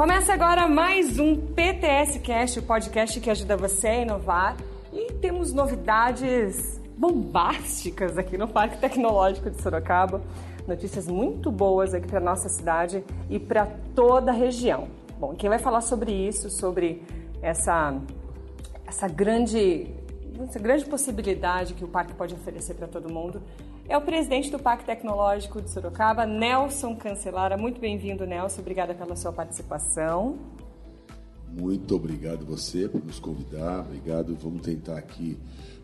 Começa agora mais um PTS Cast, o podcast que ajuda você a inovar. E temos novidades bombásticas aqui no Parque Tecnológico de Sorocaba. Notícias muito boas aqui para nossa cidade e para toda a região. Bom, quem vai falar sobre isso, sobre essa, essa grande essa grande possibilidade que o parque pode oferecer para todo mundo é o presidente do Parque Tecnológico de Sorocaba, Nelson Cancelara. Muito bem-vindo, Nelson. Obrigada pela sua participação. Muito obrigado você por nos convidar. Obrigado. Vamos tentar aqui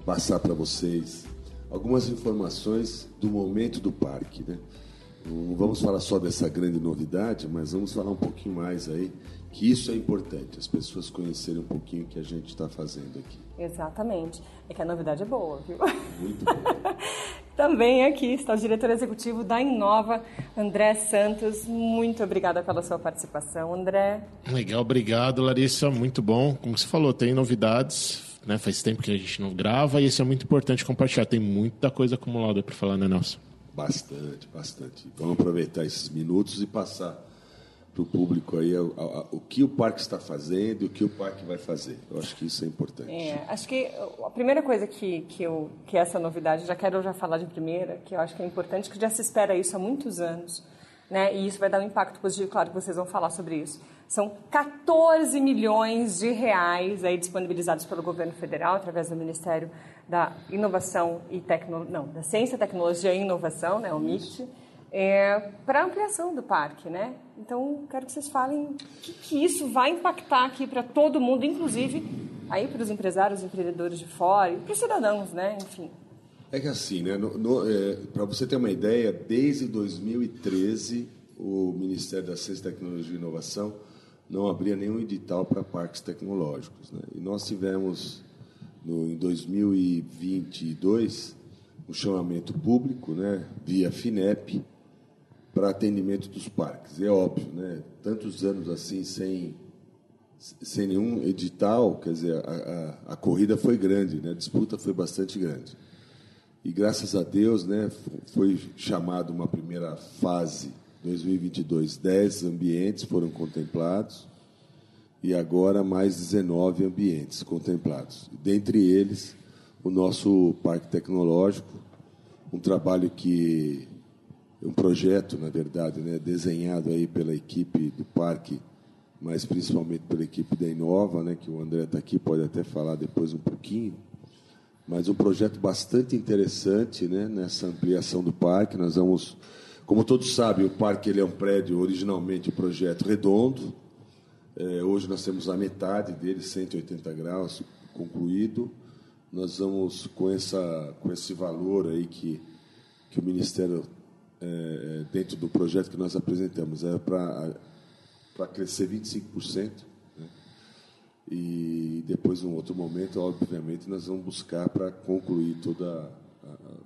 passar para vocês algumas informações do momento do parque, né? Não vamos falar só dessa grande novidade, mas vamos falar um pouquinho mais aí, que isso é importante, as pessoas conhecerem um pouquinho o que a gente está fazendo aqui. Exatamente. É que a novidade é boa, viu? Muito boa. Também aqui está o diretor executivo da Inova, André Santos. Muito obrigada pela sua participação, André. Legal, obrigado, Larissa. Muito bom. Como você falou, tem novidades. Né? Faz tempo que a gente não grava e isso é muito importante compartilhar. Tem muita coisa acumulada para falar, né, Nelson? Bastante, bastante. Vamos aproveitar esses minutos e passar para o público aí o que o parque está fazendo e o que o parque vai fazer. Eu acho que isso é importante. É, acho que a primeira coisa que, que, eu, que essa novidade, já quero já falar de primeira, que eu acho que é importante, que já se espera isso há muitos anos, né? e isso vai dar um impacto positivo, claro que vocês vão falar sobre isso. São 14 milhões de reais aí disponibilizados pelo governo federal, através do Ministério da Inovação e Tecnologia, não, da Ciência, Tecnologia e Inovação, né, o MIT, é, para ampliação do parque, né? Então, quero que vocês falem o que, que isso vai impactar aqui para todo mundo, inclusive aí para os empresários, empreendedores de fora e para os cidadãos, né? Enfim. É que assim, né? É, para você ter uma ideia, desde 2013 o Ministério da Ciência, Tecnologia e Inovação não abria nenhum edital para parques tecnológicos, né? E nós tivemos no, em 2022 um chamamento público, né? Via FINEP para atendimento dos parques. É óbvio, né? Tantos anos assim sem sem nenhum edital, quer dizer, a, a, a, corrida foi grande, né? A disputa foi bastante grande. E graças a Deus, né, foi chamado uma primeira fase, 2022, 10 ambientes foram contemplados e agora mais 19 ambientes contemplados. Dentre eles, o nosso parque tecnológico, um trabalho que um projeto, na verdade, né, desenhado aí pela equipe do parque, mas principalmente pela equipe da Inova, né, que o André está aqui, pode até falar depois um pouquinho, mas um projeto bastante interessante né, nessa ampliação do parque. Nós vamos, como todos sabem, o parque ele é um prédio originalmente um projeto redondo. É, hoje nós temos a metade dele, 180 graus, concluído. Nós vamos com essa com esse valor aí que que o Ministério é, é, dentro do projeto que nós apresentamos, é para crescer 25%. Né? E depois, um outro momento, obviamente, nós vamos buscar para concluir todo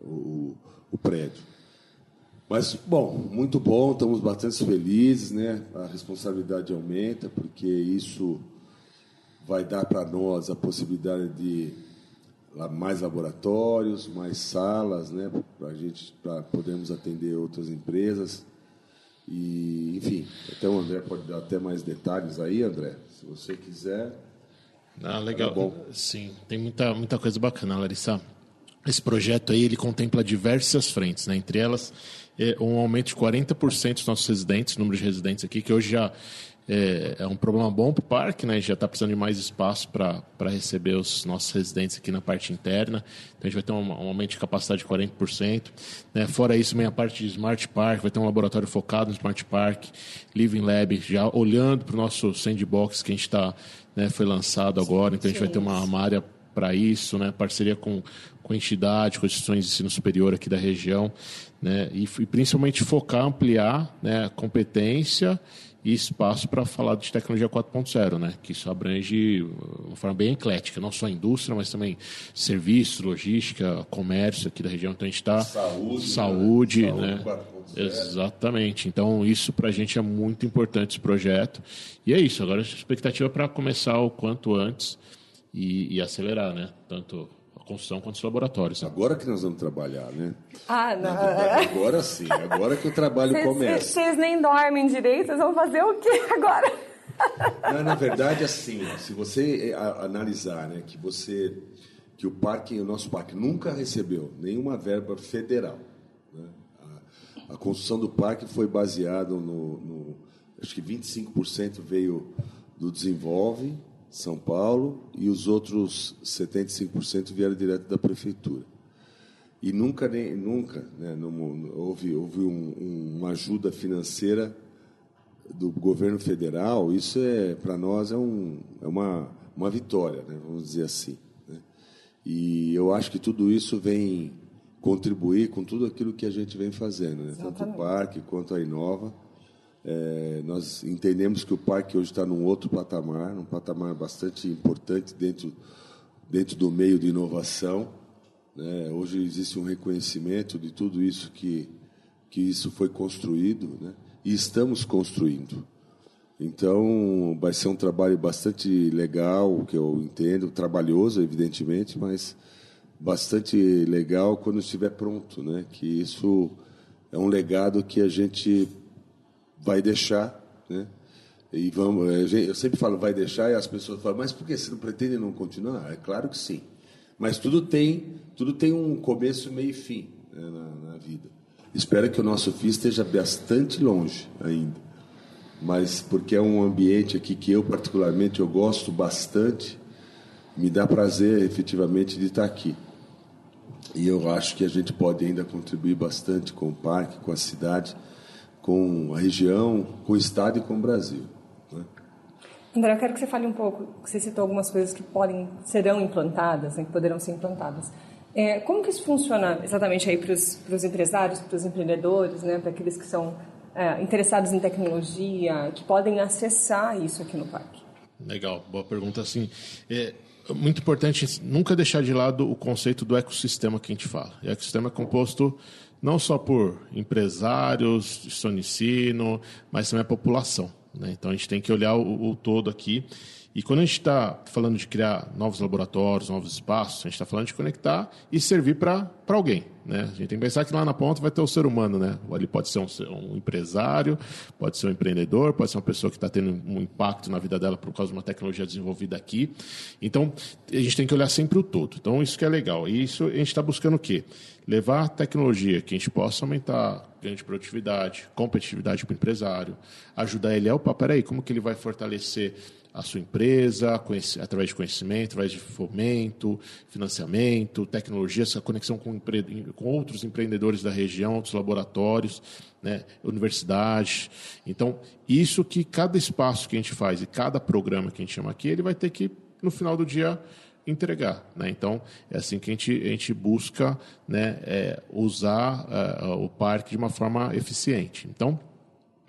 o, o prédio. Mas, bom, muito bom, estamos bastante felizes, né? A responsabilidade aumenta, porque isso vai dar para nós a possibilidade de mais laboratórios, mais salas, né, para a gente, para podermos atender outras empresas. E, enfim, até o André pode dar até mais detalhes aí, André, se você quiser. Ah, legal. Tá Sim, tem muita, muita coisa bacana, Larissa. Esse projeto aí, ele contempla diversas frentes, né? Entre elas, é um aumento de 40% dos nossos residentes, número de residentes aqui, que hoje já é, é um problema bom para o parque, né? A gente já está precisando de mais espaço para receber os nossos residentes aqui na parte interna. Então a gente vai ter um, um aumento de capacidade de 40%. Né? Fora isso, também a parte de Smart Park, vai ter um laboratório focado no Smart Park, Living Lab, já olhando para o nosso sandbox que a gente está, né, foi lançado agora. Então a gente vai ter uma, uma área para isso, né? parceria com, com entidade, com instituições de ensino superior aqui da região, né? e, e principalmente focar, ampliar né, a competência e espaço para falar de tecnologia 4.0, né? que isso abrange de uma forma bem eclética, não só a indústria, mas também serviço, logística, comércio aqui da região. Então a gente está. Saúde. Saúde, né? Saúde né? Exatamente. Então isso para a gente é muito importante esse projeto. E é isso. Agora a expectativa é para começar o quanto antes e, e acelerar, né? Tanto construção quanto os laboratórios. Agora que nós vamos trabalhar, né? Ah, não. Verdade, agora sim, agora que o trabalho cês, começa. Vocês nem dormem direito, vocês vão fazer o quê agora? Não, na verdade, assim, se você eh, analisar, né, que você que o parque, o nosso parque nunca recebeu nenhuma verba federal. Né? A, a, construção do parque foi baseado no, no acho que 25% veio do Desenvolve São Paulo e os outros 75% vieram direto da prefeitura. E nunca, nem, nunca né, não, houve, houve um, uma ajuda financeira do governo federal. Isso é para nós é, um, é uma, uma vitória, né, vamos dizer assim. E eu acho que tudo isso vem contribuir com tudo aquilo que a gente vem fazendo, né? tanto o parque quanto a Inova. É, nós entendemos que o parque hoje está num outro patamar, um patamar bastante importante dentro, dentro do meio de inovação. Né? Hoje existe um reconhecimento de tudo isso que, que isso foi construído né? e estamos construindo. Então, vai ser um trabalho bastante legal, que eu entendo, trabalhoso, evidentemente, mas bastante legal quando estiver pronto, né? Que isso é um legado que a gente vai deixar, né? E vamos, eu sempre falo vai deixar e as pessoas falam, mas por que você não pretende não continuar? É claro que sim, mas tudo tem, tudo tem um começo, meio e fim né, na, na vida. Espero que o nosso fim esteja bastante longe ainda mas porque é um ambiente aqui que eu particularmente eu gosto bastante, me dá prazer efetivamente de estar aqui. E eu acho que a gente pode ainda contribuir bastante com o parque, com a cidade, com a região, com o estado e com o Brasil. Né? André, eu quero que você fale um pouco, você citou algumas coisas que podem, serão implantadas, né, que poderão ser implantadas. É, como que isso funciona exatamente aí para os empresários, para os empreendedores, né, para aqueles que são é, interessados em tecnologia que podem acessar isso aqui no parque? Legal, boa pergunta. Assim, é muito importante nunca deixar de lado o conceito do ecossistema que a gente fala. O ecossistema é composto não só por empresários, ensino, mas também a população. Né? Então a gente tem que olhar o, o todo aqui. E quando a gente está falando de criar novos laboratórios, novos espaços, a gente está falando de conectar e servir para alguém. Né? A gente tem que pensar que lá na ponta vai ter o ser humano. Né? Ali pode ser um, um empresário, pode ser um empreendedor, pode ser uma pessoa que está tendo um impacto na vida dela por causa de uma tecnologia desenvolvida aqui. Então, a gente tem que olhar sempre o todo. Então, isso que é legal. E isso a gente está buscando o quê? Levar tecnologia que a gente possa aumentar ganho de produtividade, competitividade para o empresário, ajudar ele a, opa, peraí, como que ele vai fortalecer a sua empresa, através de conhecimento, através de fomento, financiamento, tecnologia, essa conexão com, com outros empreendedores da região, outros laboratórios, né, universidade. Então, isso que cada espaço que a gente faz e cada programa que a gente chama aqui, ele vai ter que, no final do dia, entregar. Né? Então, é assim que a gente, a gente busca né, é, usar uh, o parque de uma forma eficiente. Então,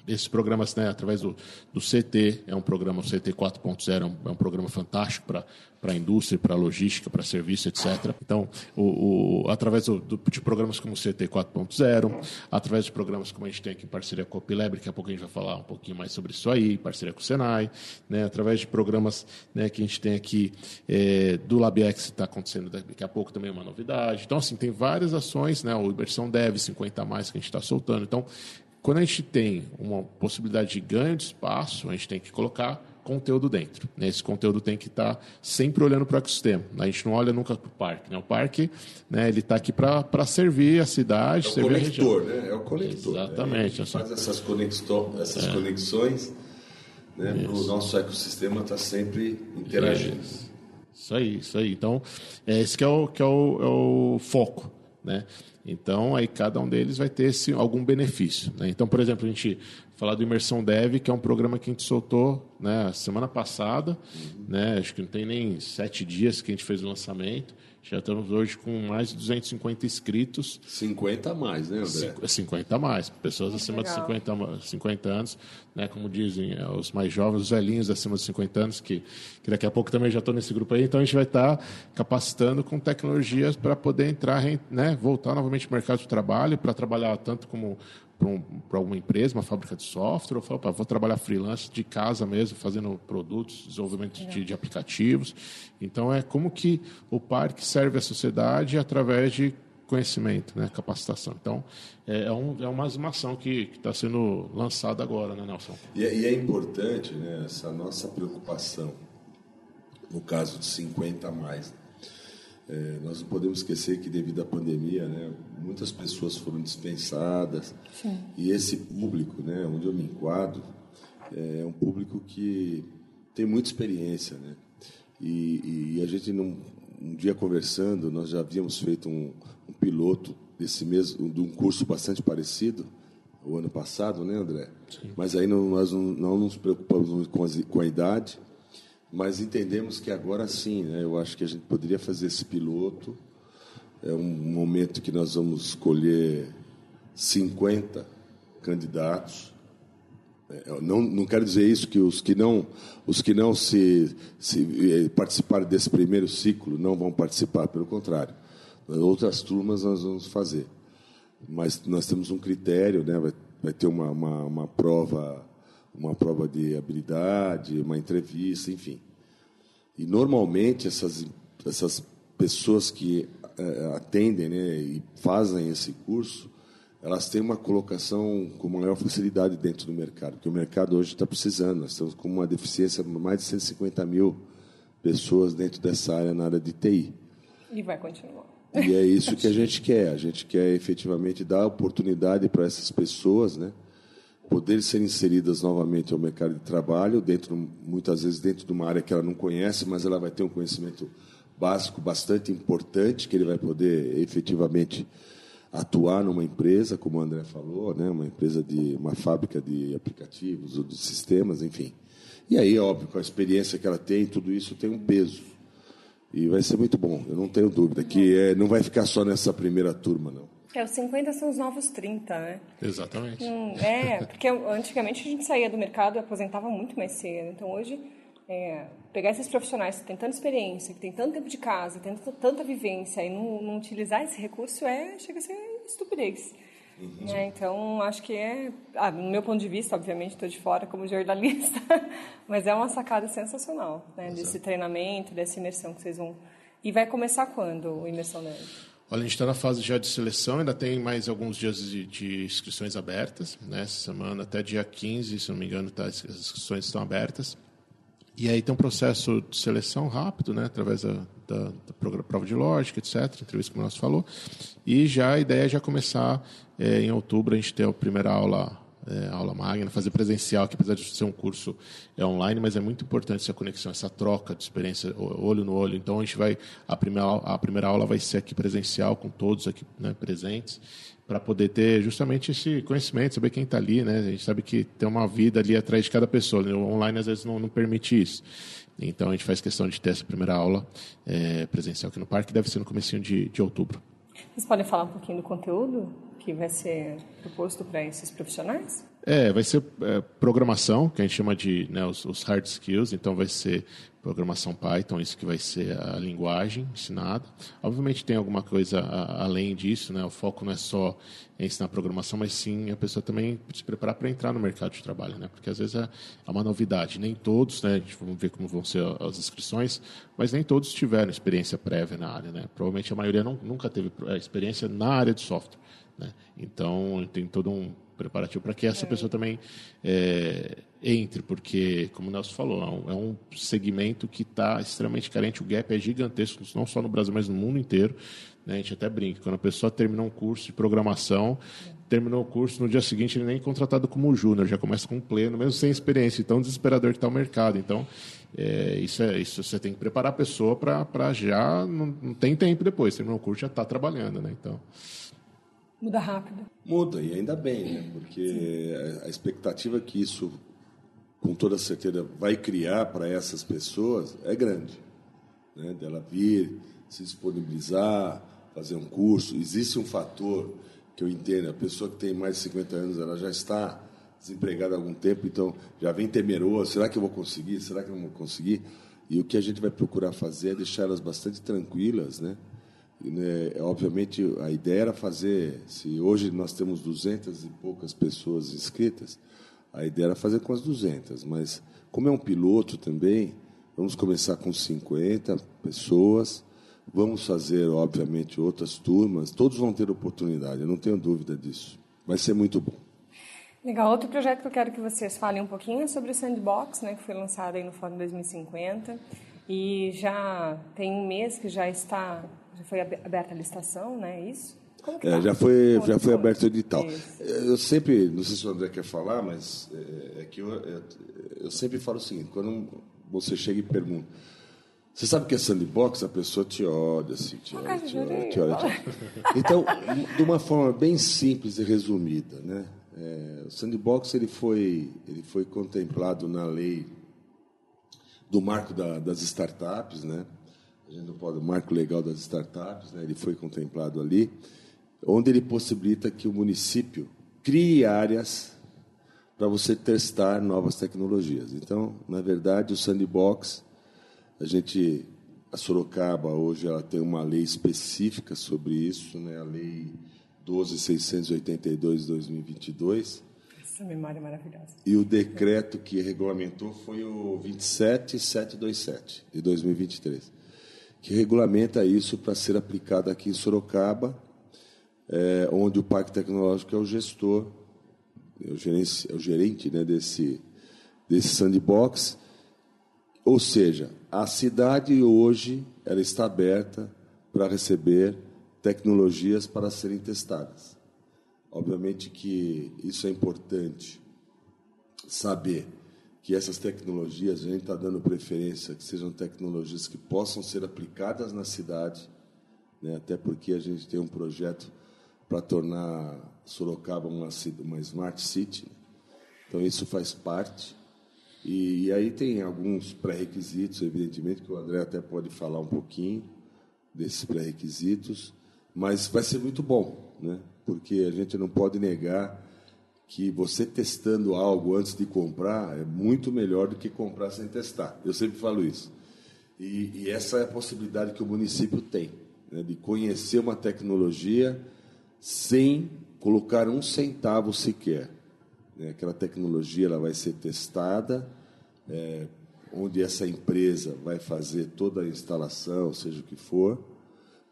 esses programas, né, através do, do CT, é um programa, o CT 4.0 é, um, é um programa fantástico para a indústria, para a logística, para serviço, etc. Então, o, o através do, do, de programas como o CT 4.0, através de programas como a gente tem aqui em parceria com a Opilab, daqui a pouco a gente vai falar um pouquinho mais sobre isso aí, parceria com o Senai, né, através de programas né, que a gente tem aqui é, do LabX, está acontecendo daqui a pouco também é uma novidade. Então, assim, tem várias ações, né, o Imersão Dev 50 a mais que a gente está soltando. Então, quando a gente tem uma possibilidade de ganho de espaço, a gente tem que colocar conteúdo dentro. Né? Esse conteúdo tem que estar tá sempre olhando para o ecossistema. A gente não olha nunca para o parque. Né? O parque né, ele está aqui para servir a cidade, é servir conector, a região. Né? É o conector. Exatamente. Né? faz essas, essas é. conexões né? o nosso ecossistema está sempre interagindo. Isso. isso aí, isso aí. Então, é esse que é o, que é o, é o foco. Né? Então, aí cada um deles vai ter esse, algum benefício. Né? Então, por exemplo, a gente falar do Imersão Dev, que é um programa que a gente soltou né, semana passada, uhum. né, acho que não tem nem sete dias que a gente fez o lançamento. Já estamos hoje com mais de 250 inscritos. 50 a mais, né, André? 50 a mais. Pessoas acima Legal. de 50, 50 anos, né, como dizem é, os mais jovens, os velhinhos acima de 50 anos, que, que daqui a pouco também já estão nesse grupo aí. Então a gente vai estar capacitando com tecnologias para poder entrar, né, voltar novamente ao mercado de trabalho, para trabalhar tanto como para um, alguma empresa, uma fábrica de software, ou falo, vou trabalhar freelance de casa mesmo, fazendo produtos, desenvolvimento de, de, aplicativos. Então, é como que o parque serve à sociedade através de conhecimento, né, capacitação. Então, é, é, um, é uma ação que está sendo lançada agora, né, Nelson? E é, e é importante né, essa nossa preocupação, no caso de 50 a mais. É, nós não podemos esquecer que, devido à pandemia, né, muitas pessoas foram dispensadas. Sim. E esse público, né, onde eu me enquadro, é um público que tem muita experiência. Né? E, e a gente, num, um dia conversando, nós já havíamos feito um, um piloto desse mesmo, de um curso bastante parecido, o ano passado, né, André? Sim. Mas aí não, nós não, não, nos preocupamos com, as, com a idade, mas entendemos que agora sim, né, eu acho que a gente poderia fazer esse piloto. É um momento que nós vamos escolher 50 candidatos é, não, não quero dizer isso que os que não, os que não se, se eh, participarem desse primeiro ciclo não vão participar, pelo contrário. Outras turmas nós vamos fazer. Mas nós temos um critério, né? vai, vai ter uma, uma, uma prova uma prova de habilidade, uma entrevista, enfim. E normalmente essas essas pessoas que é, atendem, né, e fazem esse curso, elas têm uma colocação com maior facilidade dentro do mercado, porque o mercado hoje está precisando. Nós estamos com uma deficiência de mais de 150 mil pessoas dentro dessa área, na área de TI. E vai continuar. E é isso que a gente quer. A gente quer efetivamente dar oportunidade para essas pessoas, né, poderem ser inseridas novamente ao mercado de trabalho, dentro, muitas vezes dentro de uma área que ela não conhece, mas ela vai ter um conhecimento básico bastante importante que ele vai poder efetivamente atuar numa empresa, como o André falou, né, uma empresa de uma fábrica de aplicativos ou de sistemas, enfim. E aí, óbvio, com a experiência que ela tem, tudo isso tem um peso. E vai ser muito bom, eu não tenho dúvida, que é, não vai ficar só nessa primeira turma, não. É, os 50 são os novos 30, né? Exatamente. Hum, é, porque antigamente a gente saía do mercado e aposentava muito mais cedo. Então hoje é, pegar esses profissionais que têm tanta experiência, que têm tanto tempo de casa, que têm tanta vivência e não, não, utilizar esse recurso é chega a ser estupidez. Uhum. É, então, acho que é, ah, no meu ponto de vista, obviamente, estou de fora como jornalista, mas é uma sacada sensacional, né, desse treinamento, dessa imersão que vocês vão... E vai começar quando o Imersão Nerd? Olha, a gente está na fase já de seleção, ainda tem mais alguns dias de, de inscrições abertas, né, essa semana, até dia 15, se não me engano, tá, as inscrições estão abertas. E aí tem um processo de seleção rápido, né, através da, da, da prova de lógica, etc., entrevista como nós falou. E já a ideia é já começar é, em outubro, a gente ter a primeira aula, é, aula magna, fazer presencial, que apesar de ser um curso é online, mas é muito importante essa conexão, essa troca de experiência olho no olho. Então a gente vai, a primeira, a primeira aula vai ser aqui presencial, com todos aqui né, presentes para poder ter justamente esse conhecimento, saber quem está ali, né? A gente sabe que tem uma vida ali atrás de cada pessoa. Né? O online às vezes não, não, permite isso. Então a gente faz questão de ter essa primeira aula é, presencial aqui no parque, deve ser no começo de, de outubro. Vocês podem falar um pouquinho do conteúdo que vai ser proposto para esses profissionais? É, vai ser é, programação, que a gente chama de né, os, os, hard skills, então vai ser programação Python, isso que vai ser a linguagem ensinada. Obviamente tem alguma coisa a, além disso, né? O foco não é só ensinar programação, mas sim a pessoa também se preparar para entrar no mercado de trabalho, né? Porque às vezes é, é uma novidade. Nem todos, né? A gente vamos ver como vão ser as inscrições, mas nem todos tiveram experiência prévia na área, né? Provavelmente a maioria não, nunca teve é, experiência na área de software, né? Então tem todo um preparativo para que essa é. pessoa também é, entre, porque, como o Nelson falou, é um é segmento que está extremamente carente, o gap é gigantesco, não só no Brasil, mas no mundo inteiro. Né? A gente até brinca, quando a pessoa terminou um curso de programação, terminou o curso, no dia seguinte ele nem é contratado como júnior, já começa com pleno, mesmo sem experiência, tão desesperador que está o mercado. Então, é, isso, é, isso você tem que preparar a pessoa para já, não, não, tem tempo depois, terminou o curso, já está trabalhando. Né? Então... Muda rápido. Muda, e ainda bem, né? porque Sim. a expectativa que isso, com toda certeza, vai criar para essas pessoas é grande. Né? Dela vir, se disponibilizar, fazer um curso. Existe um fator que eu entendo, a pessoa que tem mais de 50 anos, ela já está desempregada há algum tempo, então já vem temerosa, será que eu vou conseguir, será que eu não vou conseguir? E o que a gente vai procurar fazer é deixar elas bastante tranquilas, né? né, obviamente, a ideia era fazer, se hoje nós temos 200 e poucas pessoas inscritas, a ideia era fazer com as 200, mas como é um piloto também, vamos começar com 50 pessoas, Vamos fazer, obviamente, outras turmas. Todos vão ter oportunidade, eu não tenho dúvida disso. Vai ser muito bom. Legal. Outro projeto que eu quero que vocês falem um pouquinho é sobre o Sandbox, né, que foi lançado aí no Fórum 2050. E já tem um mês que já está, já foi aberta a licitação, né? É isso? É, tá? já foi, já foi aberto o edital. Isso. Eu sempre, não sei se o André quer falar, mas é, é que eu, eu, eu sempre falo o seguinte: quando você chega e pergunta, você sabe que é sandbox? A pessoa te olha, assim, te olha, te olha, te olha. Então, de uma forma bem simples e resumida, né? É, o sandbox ele foi, ele foi contemplado na lei do marco da, das startups, né? A gente não pode, o marco legal das startups, né? Ele foi contemplado ali, onde ele possibilita que o município crie áreas para você testar novas tecnologias. Então, na verdade, o sandbox a gente, a Sorocaba hoje ela tem uma lei específica sobre isso, né? A lei 12682 de 2022. Essa memória é maravilhosa. E o decreto que regulamentou foi o 27727 de 2023, que regulamenta isso para ser aplicado aqui em Sorocaba, é, onde o Parque Tecnológico é o gestor, é o gerente, é o gerente né, desse, desse sandbox. Ou seja, a cidade hoje ela está aberta para receber tecnologias para serem testadas. Obviamente que isso é importante saber que essas tecnologias a gente está dando preferência que sejam tecnologias que possam ser aplicadas na cidade, né? até porque a gente tem um projeto para tornar Sorocaba uma, uma smart city. Né? Então isso faz parte e, e aí tem alguns pré-requisitos, evidentemente, que o André até pode falar um pouquinho desses pré-requisitos, mas vai ser muito bom, né? porque a gente não pode negar que você testando algo antes de comprar é muito melhor do que comprar sem testar. Eu sempre falo isso. E, e essa é a possibilidade que o município tem, né? de conhecer uma tecnologia sem colocar um centavo sequer. Né? Aquela tecnologia ela vai ser testada, é, onde essa empresa vai fazer toda a instalação, seja o que for,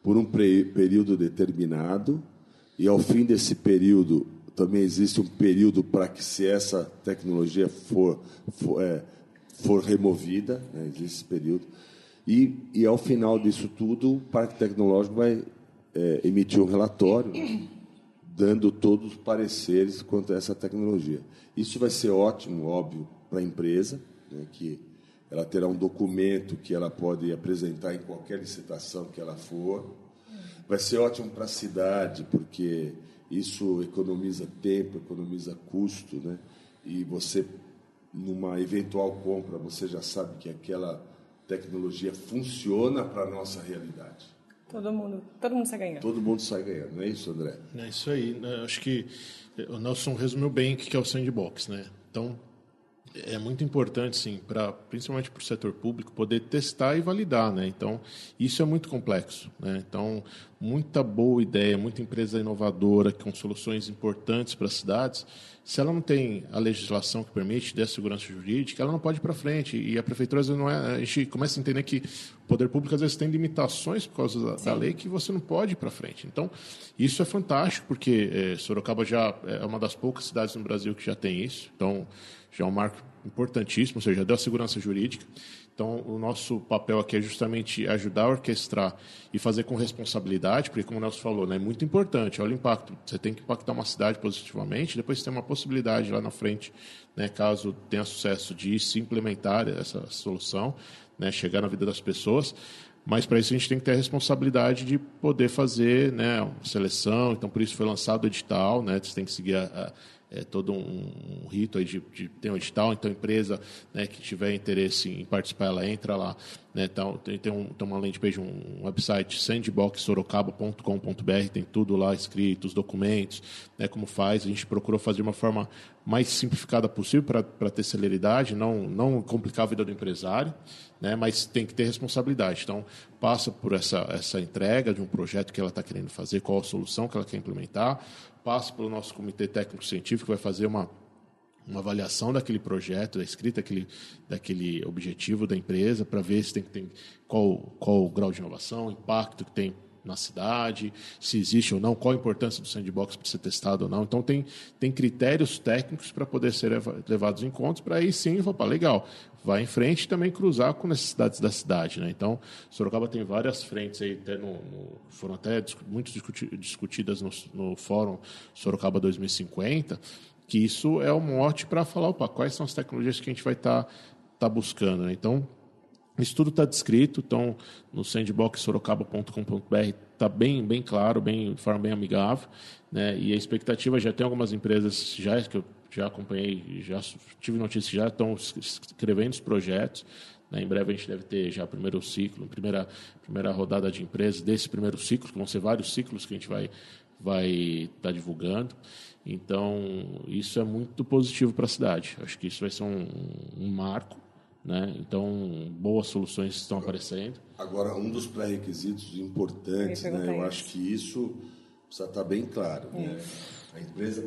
por um período determinado, e ao fim desse período também existe um período para que, se essa tecnologia for, for, é, for removida, né? existe esse período, e, e ao final disso tudo, o Parque Tecnológico vai é, emitir um relatório dando todos os pareceres quanto a essa tecnologia. Isso vai ser ótimo, óbvio, para a empresa, né, que ela terá um documento que ela pode apresentar em qualquer licitação que ela for. Vai ser ótimo para a cidade, porque isso economiza tempo, economiza custo, né? E você, numa eventual compra, você já sabe que aquela tecnologia funciona para a nossa realidade. Todo mundo, todo mundo sai ganhando. Todo mundo sai ganhando, não é isso, André? É isso aí. Né? Acho que o Nelson resumiu bem o que é o sandbox, né? Então, é muito importante, sim, para principalmente para o setor público poder testar e validar, né? Então isso é muito complexo, né? Então muita boa ideia, muita empresa inovadora com soluções importantes para as cidades, se ela não tem a legislação que permite dessa segurança jurídica, ela não pode ir para frente. E a prefeitura às vezes não é, a gente começa a entender que o poder público às vezes tem limitações por causa da, da lei que você não pode ir para frente. Então isso é fantástico porque é, Sorocaba já é uma das poucas cidades no Brasil que já tem isso. Então já é um marco importantíssimo, ou seja, deu segurança jurídica. Então, o nosso papel aqui é justamente ajudar a orquestrar e fazer com responsabilidade, porque, como o Nelson falou, né, é muito importante. Olha o impacto. Você tem que impactar uma cidade positivamente, depois tem uma possibilidade lá na frente, né, caso tenha sucesso, de se implementar essa solução, né, chegar na vida das pessoas. Mas para isso a gente tem que ter a responsabilidade de poder fazer né, seleção. Então, por isso foi lançado o edital. Né, você tem que seguir a, a é, todo um, um rito aí de, de ter um edital, então a empresa né, que tiver interesse em participar, ela entra lá. Né, então, tem, tem, um, tem uma landing page, um website, sandboxsorocaba.com.br, tem tudo lá escrito, os documentos, né, como faz. A gente procurou fazer de uma forma mais simplificada possível para ter celeridade, não, não complicar a vida do empresário, né, mas tem que ter responsabilidade. Então, passa por essa, essa entrega de um projeto que ela está querendo fazer, qual a solução que ela quer implementar, passa pelo nosso comitê técnico científico, vai fazer uma uma avaliação daquele projeto, da escrita daquele, daquele objetivo da empresa, para ver se tem, tem qual, qual o grau de inovação, impacto que tem na cidade, se existe ou não, qual a importância do sandbox para ser testado ou não. Então, tem, tem critérios técnicos para poder ser levados em conta, para aí sim, opa, legal, vai em frente e também cruzar com necessidades da cidade. Né? Então, Sorocaba tem várias frentes aí, até no, no, foram até muito discutidas no, no Fórum Sorocaba 2050, que isso é um mote para falar, opa, quais são as tecnologias que a gente vai estar tá, tá buscando. Né? Então, isso tudo está descrito, então no sandboxsorocaba.com.br está bem, bem claro, bem, de forma bem amigável, né? E a expectativa já tem algumas empresas já que eu já acompanhei, já tive notícias, já estão escrevendo os projetos. Né? Em breve a gente deve ter já o primeiro ciclo, primeira primeira rodada de empresas desse primeiro ciclo, que vão ser vários ciclos que a gente vai vai estar tá divulgando. Então isso é muito positivo para a cidade. Acho que isso vai ser um, um marco né? Então, boas soluções estão aparecendo. Agora, um dos pré-requisitos importantes, né? eu acho que isso precisa estar bem claro. Né? A empresa,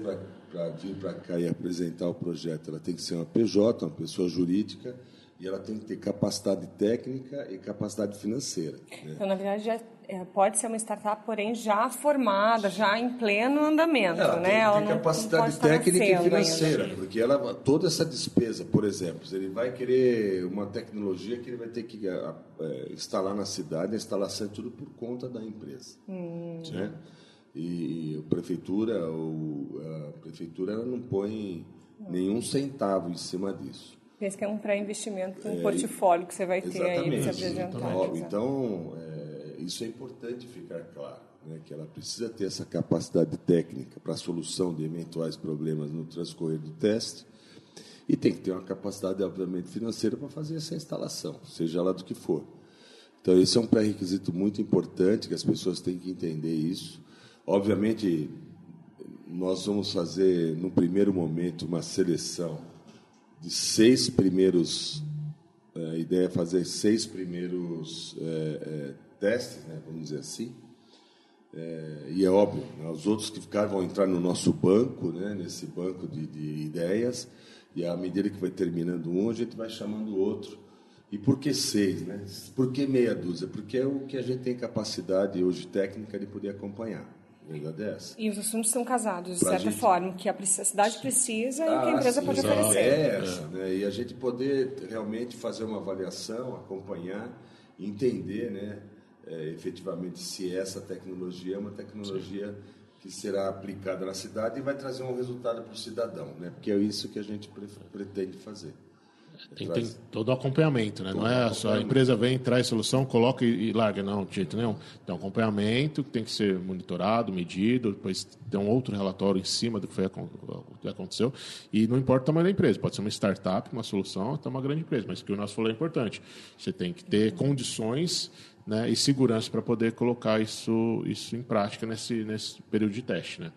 para vir para cá e apresentar o projeto, ela tem que ser uma PJ, uma pessoa jurídica, e ela tem que ter capacidade técnica e capacidade financeira. Né? Então, na verdade, já é, pode ser uma startup, porém já formada, já em pleno andamento, ela né? Tem, ela tem capacidade técnica e financeira, ainda. porque ela toda essa despesa, por exemplo, ele vai querer uma tecnologia que ele vai ter que é, instalar na cidade, a instalação é tudo por conta da empresa, hum. né? E a prefeitura, ou a prefeitura ela não põe nenhum centavo em cima disso. Pensa que é um pré-investimento, um é, portfólio que você vai ter aí para se apresentar. Então, então é, isso é importante ficar claro, né, que ela precisa ter essa capacidade técnica para a solução de eventuais problemas no transcorrer do teste e tem que ter uma capacidade, obviamente, financeira para fazer essa instalação, seja lá do que for. Então, esse é um pré-requisito muito importante, que as pessoas têm que entender isso. Obviamente, nós vamos fazer, no primeiro momento, uma seleção de seis primeiros. É, a ideia é fazer seis primeiros é, é, testes, né, vamos dizer assim. É, e é óbvio, né, os outros que ficaram vão entrar no nosso banco, né, nesse banco de, de ideias, e à medida que vai terminando um, a gente vai chamando o outro. E por que seis? Né? Por que meia dúzia? Porque é o que a gente tem capacidade hoje técnica de poder acompanhar. Verdade é essa. E os assuntos são casados, de pra certa gente... forma, que a cidade precisa ah, e que a empresa sim, pode oferecer. É essa, né? E a gente poder realmente fazer uma avaliação, acompanhar, entender, né? É, efetivamente se essa tecnologia é uma tecnologia sim. que será aplicada na cidade e vai trazer um resultado para o cidadão, né? Porque é isso que a gente pretende fazer. Tem, tem, todo o acompanhamento, né? Todo não é só a empresa vem, traz solução, coloca e, e, larga, não, de jeito nenhum. Tem um acompanhamento que tem que ser monitorado, medido, depois tem um outro relatório em cima do que, foi, o que aconteceu. E não importa o tamanho da empresa, pode ser uma startup, uma solução, até uma grande empresa, mas o que o nosso falou é importante. Você tem que ter condições né, e segurança para poder colocar isso, isso em prática nesse, nesse período de teste, né?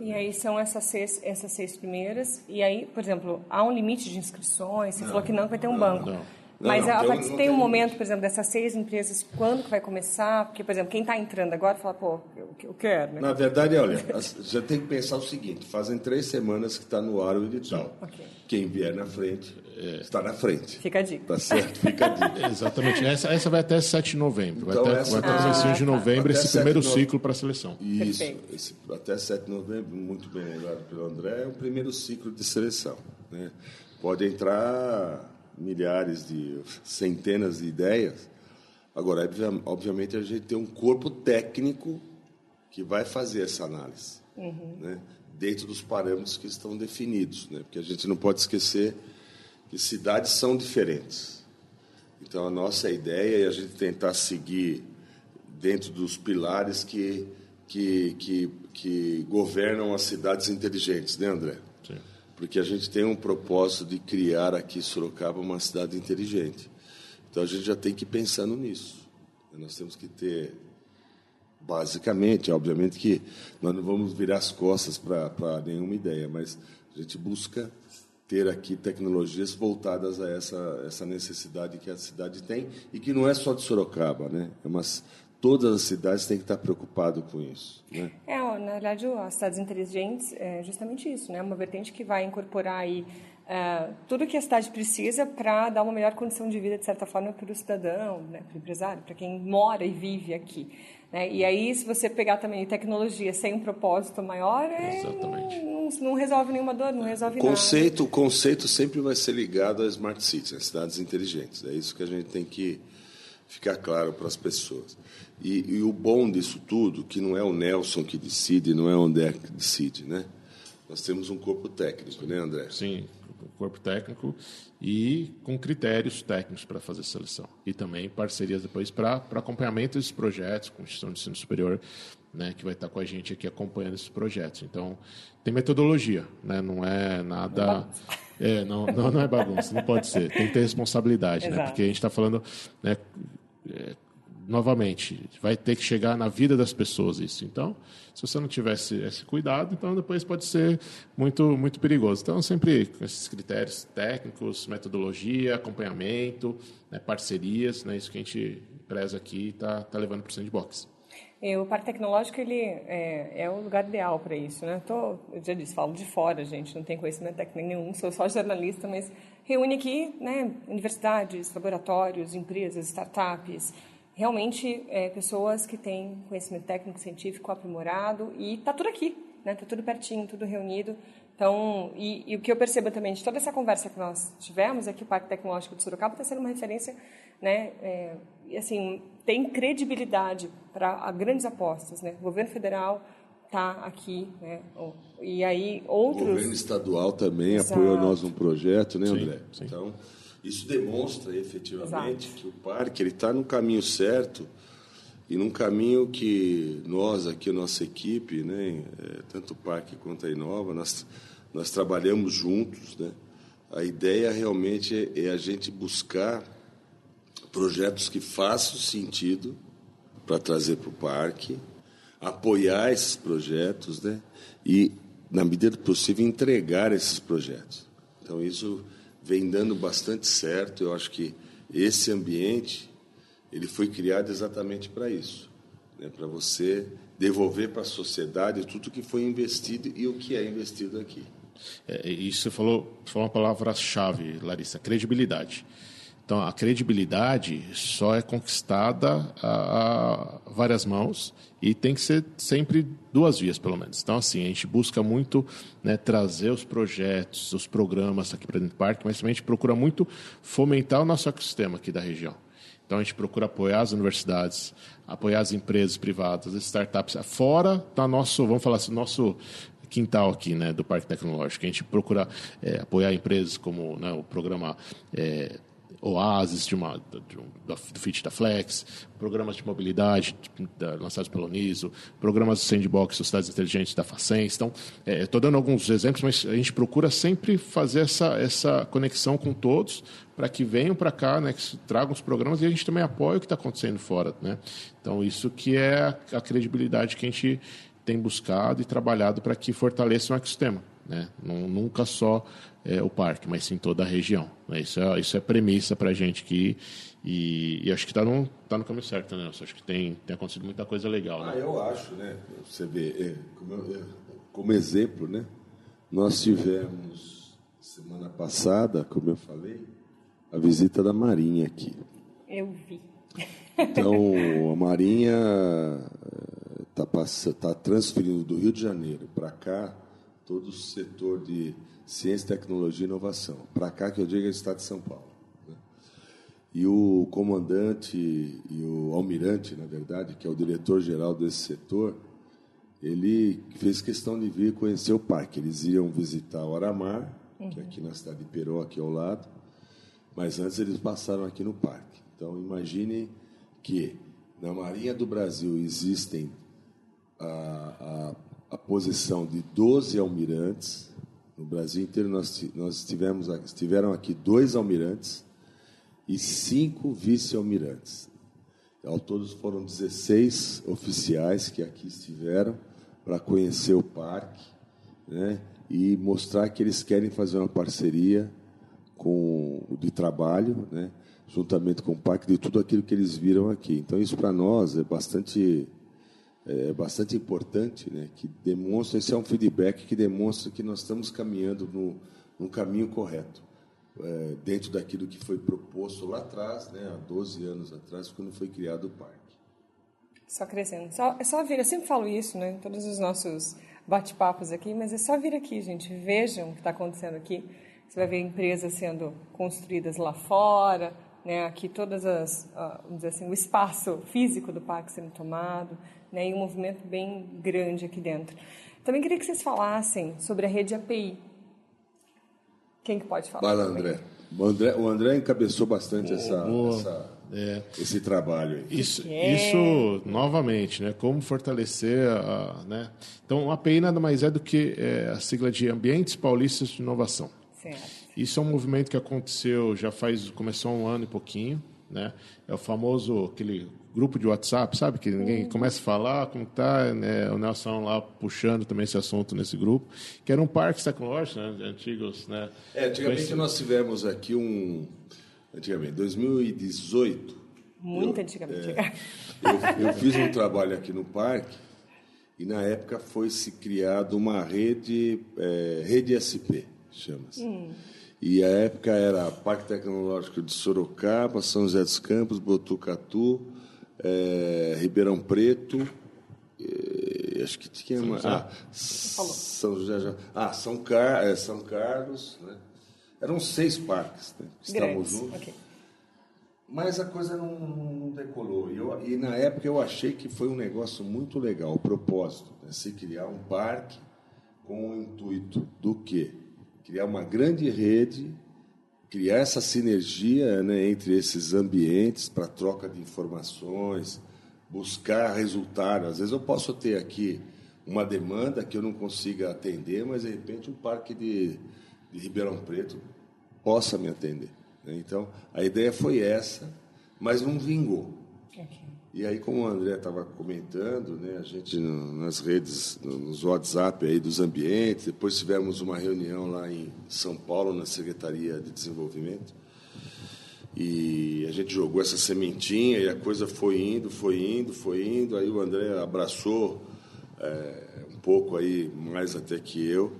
E aí são essas seis, essas seis primeiras. E aí, por exemplo, há um limite de inscrições? Você não, falou que não vai ter um não, banco. Não. Mas não, a partir, tem, tem um momento, por exemplo, dessas seis empresas, quando que vai começar? Porque, por exemplo, quem está entrando agora fala, pô, eu, eu quero. Né? Na verdade, olha, já tem que pensar o seguinte: fazem três semanas que está no ar o edital. Okay. Quem vier na frente é. está na frente. Fica a dica. Tá certo? Fica a dica. Exatamente. Essa, essa vai até 7 de novembro. Então, vai até, vai até ah, de tá. novembro esse primeiro no... ciclo para a seleção. Isso. Esse, até 7 de novembro, muito bem lembrado pelo André, é o primeiro ciclo de seleção. Né? Pode entrar milhares de centenas de ideias. Agora, obviamente, a gente tem um corpo técnico que vai fazer essa análise, uhum. né? dentro dos parâmetros que estão definidos, né? porque a gente não pode esquecer que cidades são diferentes. Então, a nossa ideia é a gente tentar seguir dentro dos pilares que, que, que, que governam as cidades inteligentes, né, André? Porque a gente tem um propósito de criar aqui Sorocaba uma cidade inteligente. Então a gente já tem que ir pensando nisso. Nós temos que ter, basicamente, obviamente que nós não vamos virar as costas para nenhuma ideia, mas a gente busca ter aqui tecnologias voltadas a essa, essa necessidade que a cidade tem e que não é só de Sorocaba, né? É umas, todas as cidades têm que estar preocupadas com isso. Né? É, na verdade, as cidades inteligentes é justamente isso, né? Uma vertente que vai incorporar aí é, tudo que a cidade precisa para dar uma melhor condição de vida, de certa forma, para o cidadão, né? para o empresário, para quem mora e vive aqui. Né? E aí, se você pegar também tecnologia sem um propósito maior, é, não, não, resolve nenhuma dor, não resolve conceito, nada. O conceito sempre vai ser ligado às smart cities, às cidades inteligentes. É isso que a gente tem que ficar claro para as pessoas. E, e, o bom disso tudo, que não é o Nelson que decide, não é o André que decide, né? Nós temos um corpo técnico, né, André? Sim, um corpo técnico e com critérios técnicos para fazer seleção. E também parcerias depois para acompanhamento desses projetos com a instituição de ensino superior, né, que vai estar com a gente aqui acompanhando esses projetos. Então, tem metodologia, né? não é nada... É, não, não, não é bagunça, não pode ser. Tem que ter responsabilidade, né? porque a gente está falando né, é, novamente, vai ter que chegar na vida das pessoas isso. Então, se você não tivesse esse cuidado, então depois pode ser muito muito perigoso. Então, sempre com esses critérios técnicos, metodologia, acompanhamento, né, parcerias, né, isso que a gente preza aqui está tá levando para o sandbox. É, o Parque Tecnológico ele é, é o lugar ideal para isso, né? Tô, eu já disse, falo de fora, gente, não tenho conhecimento técnico nenhum, sou só jornalista, mas reúne aqui, né, universidades, laboratórios, empresas, startups, realmente é, pessoas que têm conhecimento técnico, científico aprimorado e está tudo aqui, né? Está tudo pertinho, tudo reunido. Então, e, e, o que eu percebo também de toda essa conversa que nós tivemos é que o Parque Tecnológico de Sorocaba está sendo uma referência, né? É, e assim tem credibilidade para grandes apostas, né? O governo federal está aqui, né? E aí outros. O governo estadual também Exato. apoiou nós um projeto, né, André? Sim, sim. Então isso demonstra efetivamente Exato. que o parque ele está no caminho certo e num caminho que nós aqui, nossa equipe, né, é, tanto o parque quanto a Inova, nós, nós trabalhamos juntos. Né? A ideia realmente é, é a gente buscar projetos que façam sentido para trazer para o parque, apoiar esses projetos né? e, na medida do possível, entregar esses projetos. Então, isso vem dando bastante certo. Eu acho que esse ambiente ele foi criado exatamente para isso, né? para você devolver para a sociedade tudo que foi investido e o que é investido aqui. É, isso você falou, falou uma palavra-chave, Larissa, credibilidade. Então, a credibilidade só é conquistada a, a, várias mãos e tem que ser sempre duas vias, pelo menos. Então, assim, a gente busca muito né, trazer os projetos, os programas aqui para dentro do parque, mas também a gente procura muito fomentar o nosso ecossistema aqui da região. Então, a gente procura apoiar as universidades, apoiar as empresas privadas, as startups, fora da nosso, vamos falar assim, nosso quintal aqui, né, do Parque Tecnológico. A gente procura é, apoiar empresas como né, o programa é, Oasis, de uma, de um, do FIT da Flex, programas de mobilidade da, lançados pelo NISO, programas de sandbox, sociedades inteligentes da Facens. Então, é, estou dando alguns exemplos, mas a gente procura sempre fazer essa, essa conexão com todos para que venham para cá, né, que tragam os programas e a gente também apoia o que está acontecendo fora. Né? Então, isso que é a, a credibilidade que a gente tem buscado e trabalhado para que fortaleça o ecossistema. Né? Nunca só é, o parque, mas sim toda a região. Né? Isso, é, isso é premissa para a gente aqui e, e acho que está no, tá no caminho certo, né? Acho que tem, tem acontecido muita coisa legal. Né? Ah, eu acho, né? Você vê, é, como, é, como exemplo, né? Nós tivemos semana passada, como eu falei, a visita da Marinha aqui. Eu vi. Então, a Marinha está tá transferindo do Rio de Janeiro para cá todo o setor de ciência, tecnologia e inovação. Para cá que eu digo é o Estado de São Paulo. Né? E o comandante e o almirante, na verdade, que é o diretor-geral desse setor, ele fez questão de vir conhecer o parque. Eles iam visitar o Aramar, uhum. que é aqui na cidade de Peró, aqui ao lado, mas antes eles passaram aqui no parque. Então, imagine que na Marinha do Brasil existem a, a, a posição de 12 almirantes, no Brasil inteiro nós, nós tivemos, estiveram aqui dois almirantes e cinco vice-almirantes. Ao todos foram 16 oficiais que aqui estiveram para conhecer o parque né, e mostrar que eles querem fazer uma parceria com, de trabalho, né, juntamente com o parque, de tudo aquilo que eles viram aqui. Então, isso para nós é bastante é bastante importante, né, que demonstra, esse é um feedback que demonstra que nós estamos caminhando no, no caminho correto, é, dentro daquilo que foi proposto lá atrás, né, há 12 anos atrás, quando foi criado o parque. Só crescendo. Só, é só vir, eu sempre falo isso, né, em todos os nossos bate-papos aqui, mas é só vir aqui, gente, vejam o que está acontecendo aqui. Você vai ver empresas sendo construídas lá fora, né, aqui todas as, vamos dizer assim, o espaço físico do parque sendo tomado, né, e um movimento bem grande aqui dentro. Também queria que vocês falassem sobre a rede API. Quem que pode falar? Vai lá, André. O André, o André encabeçou bastante essa, essa é. esse trabalho. Aí. Isso, é. isso novamente, né? Como fortalecer a, né? Então, a API nada mais é do que é, a sigla de Ambientes Paulistas de Inovação. Certo. Isso é um movimento que aconteceu já faz começou há um ano e pouquinho, né? É o famoso aquele grupo de WhatsApp, sabe que ninguém uhum. começa a falar como tá, né? O Nelson lá puxando também esse assunto nesse grupo, que era um parque tecnológico, né? De antigos, né? É, antigamente nós tivemos aqui um antigamente 2018. Muito eu, antigamente. É, eu, eu fiz um trabalho aqui no parque e na época foi se criado uma rede é, rede SP chama-se. Hum. E a época era Parque Tecnológico de Sorocaba, São José dos Campos, Botucatu, é, Ribeirão Preto, é, acho que tinha uma. Ah, São José já. Ah, São, Car, é, São Carlos. Né? Eram seis parques né, que estavam juntos. Okay. Mas a coisa não, não decolou. E, eu, e, na época eu achei que foi um negócio muito legal, o propósito, né? se criar um parque com o intuito do quê? Criar uma grande rede, criar essa sinergia né, entre esses ambientes para troca de informações, buscar resultado. Às vezes eu posso ter aqui uma demanda que eu não consiga atender, mas de repente um parque de, de Ribeirão Preto possa me atender. Né? Então a ideia foi essa, mas não vingou. Okay. E aí, como o André estava comentando, né, a gente nas redes, nos WhatsApp aí dos ambientes, depois tivemos uma reunião lá em São Paulo, na Secretaria de Desenvolvimento, e a gente jogou essa sementinha e a coisa foi indo, foi indo, foi indo. Aí o André abraçou é, um pouco aí, mais até que eu,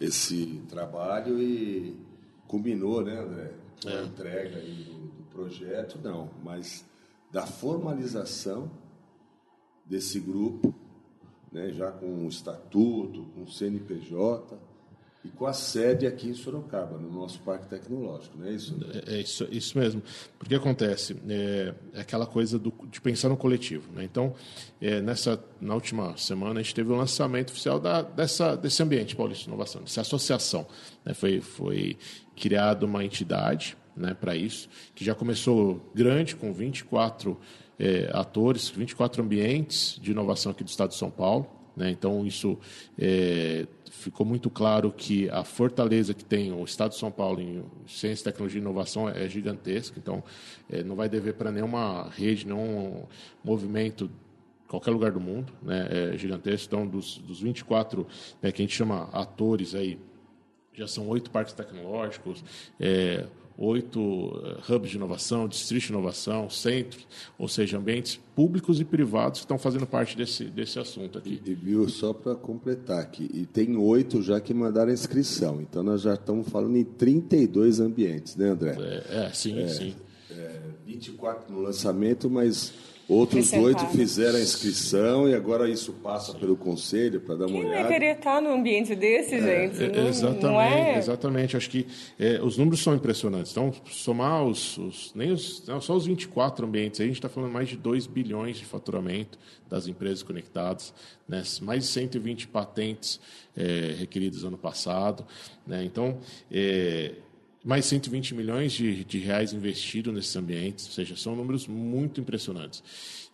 esse trabalho e combinou, né, André? A é. entrega aí do, do projeto, não, mas da formalização desse grupo, né, já com um estatuto, com o CNPJ e com a sede aqui em Sorocaba, no nosso Parque Tecnológico, não é isso? É, é isso, isso mesmo. Porque acontece, é, é aquela coisa do, de pensar no coletivo. Né? Então, é, nessa, na última semana, a gente teve o lançamento oficial da, dessa, desse ambiente Paulista de Inovação, dessa associação. Né? Foi, foi criada uma entidade né, para isso, que já começou grande, com 24 é, atores, 24 ambientes de inovação aqui do Estado de São Paulo. Né? Então, isso é, ficou muito claro que a fortaleza que tem o Estado de São Paulo em ciência, tecnologia e inovação é gigantesca. Então, é, não vai dever para nenhuma rede, nenhum movimento qualquer lugar do mundo, né, é gigantesco. Então, dos, dos 24 né, que a gente chama atores aí, já são oito parques tecnológicos, é, oito eh, hubs de inovação, distritos de inovação, centros, ou seja, ambientes públicos e privados que estão fazendo parte desse, desse assunto aqui. E, viu, só para completar aqui, e tem oito já que mandaram inscrição, então nós já estamos falando em 32 ambientes, né, André? É, é sim, é, sim. É, 24 no lançamento, mas Outros oito fizeram a inscrição e agora isso passa pelo conselho para dar uma Quem olhada. Quem querer estar no ambiente desse, é, gente? É, não, exatamente, não é... exatamente. Acho que é, os números são impressionantes. Então, somar os, os nem os, não, só os 24 ambientes, a gente está falando mais de 2 bilhões de faturamento das empresas conectadas, né? mais de 120 patentes é, requeridas ano passado. Né? Então, é, mais 120 milhões de, de reais investidos nesses ambientes, ou seja, são números muito impressionantes.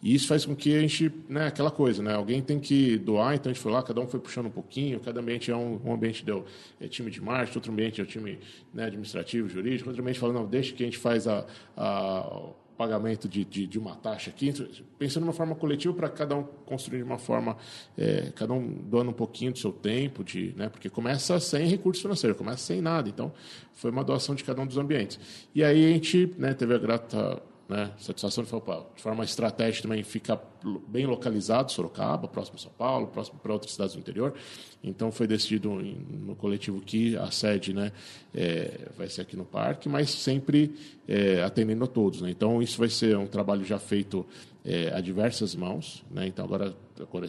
E isso faz com que a gente, né, aquela coisa, né, alguém tem que doar, então a gente foi lá, cada um foi puxando um pouquinho, cada ambiente é um, um ambiente deu é time de marketing, outro ambiente é o time né, administrativo, jurídico, outro ambiente fala, não, deixa que a gente faz a, a pagamento de, de, de, uma taxa aqui, pensando de uma forma coletiva para cada um construir de uma forma, é, cada um doando um pouquinho do seu tempo, de, né, porque começa sem recurso financeiro, começa sem nada, então foi uma doação de cada um dos ambientes. E aí a gente né, teve a grata né? Satisfação de de forma estratégica também fica bem localizado, Sorocaba, próximo a São Paulo, próximo para outras cidades do interior. Então foi decidido no coletivo que a sede, né, é, vai ser aqui no parque, mas sempre é, atendendo a todos. Né? Então isso vai ser um trabalho já feito é, a diversas mãos. Né? Então agora, agora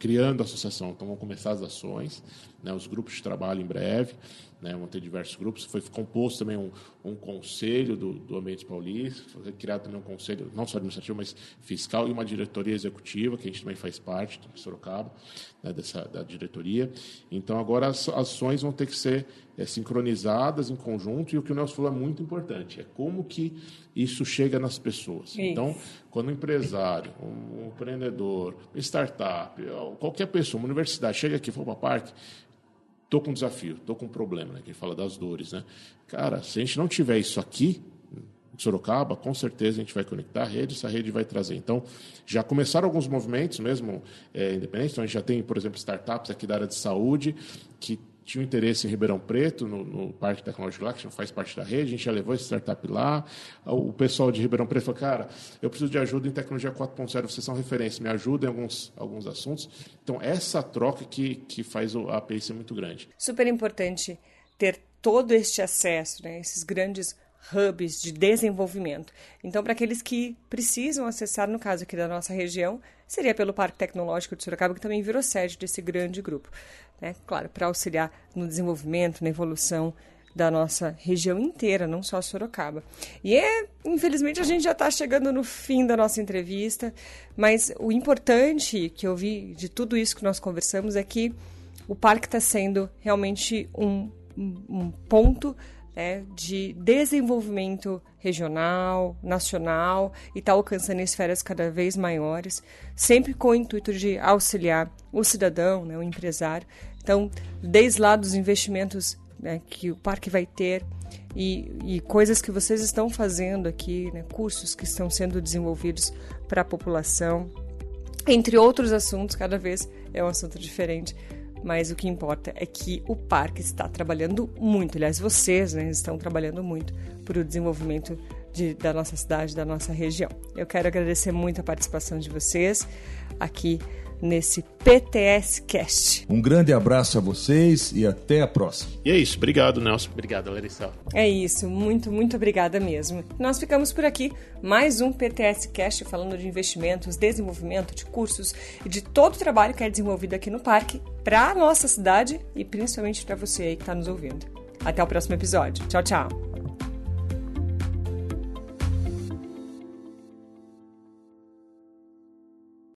criando a associação, então vão começar as ações, né, os grupos de trabalho em breve né, vão ter diversos grupos. Foi composto também um, um conselho do, do Ambiente Paulista, foi criado também um conselho, não só administrativo, mas fiscal, e uma diretoria executiva, que a gente também faz parte, do Sorocaba, né, dessa, da diretoria. Então, agora as ações vão ter que ser é, sincronizadas em conjunto, e o que o Nelson falou é muito importante, é como que isso chega nas pessoas. Isso. Então, quando um empresário, um, um empreendedor, startup, qualquer pessoa, uma universidade, chega aqui e fala para parque, Estou com um desafio, estou com um problema, né? Que fala das dores, né? Cara, se a gente não tiver isso aqui, Sorocaba, com certeza a gente vai conectar a rede, essa rede vai trazer. Então, já começaram alguns movimentos mesmo é, independentes. Então, a gente já tem, por exemplo, startups aqui da área de saúde que tinha um interesse em Ribeirão Preto, no, no Parque Tecnológico lá, que faz parte da rede, a gente já levou esse startup lá. O pessoal de Ribeirão Preto falou, cara, eu preciso de ajuda em tecnologia 4.0, vocês são referência, me ajudem em alguns, alguns assuntos. Então, essa troca que, que faz a API ser muito grande. Super importante ter todo este acesso, né, esses grandes hubs de desenvolvimento. Então, para aqueles que precisam acessar, no caso aqui da nossa região, seria pelo Parque Tecnológico de Sorocaba, que também virou sede desse grande grupo. Né? Claro, para auxiliar no desenvolvimento, na evolução da nossa região inteira, não só Sorocaba. E é, infelizmente, a gente já está chegando no fim da nossa entrevista, mas o importante que eu vi de tudo isso que nós conversamos é que o parque está sendo realmente um, um, um ponto né, de desenvolvimento regional, nacional e está alcançando esferas cada vez maiores, sempre com o intuito de auxiliar o cidadão, né, o empresário. Então, desde lá dos investimentos né, que o parque vai ter e, e, coisas que vocês estão fazendo aqui, né, cursos que estão sendo desenvolvidos para a população, entre outros assuntos, cada vez é um assunto diferente mas o que importa é que o parque está trabalhando muito. Aliás, vocês né, estão trabalhando muito para o desenvolvimento de, da nossa cidade, da nossa região. Eu quero agradecer muito a participação de vocês aqui nesse PTS Cast. Um grande abraço a vocês e até a próxima. E é isso. Obrigado, Nelson. Obrigado, Larissa. É isso. Muito, muito obrigada mesmo. Nós ficamos por aqui. Mais um PTS Cast falando de investimentos, desenvolvimento de cursos e de todo o trabalho que é desenvolvido aqui no parque para a nossa cidade e principalmente para você aí que está nos ouvindo. Até o próximo episódio. Tchau, tchau.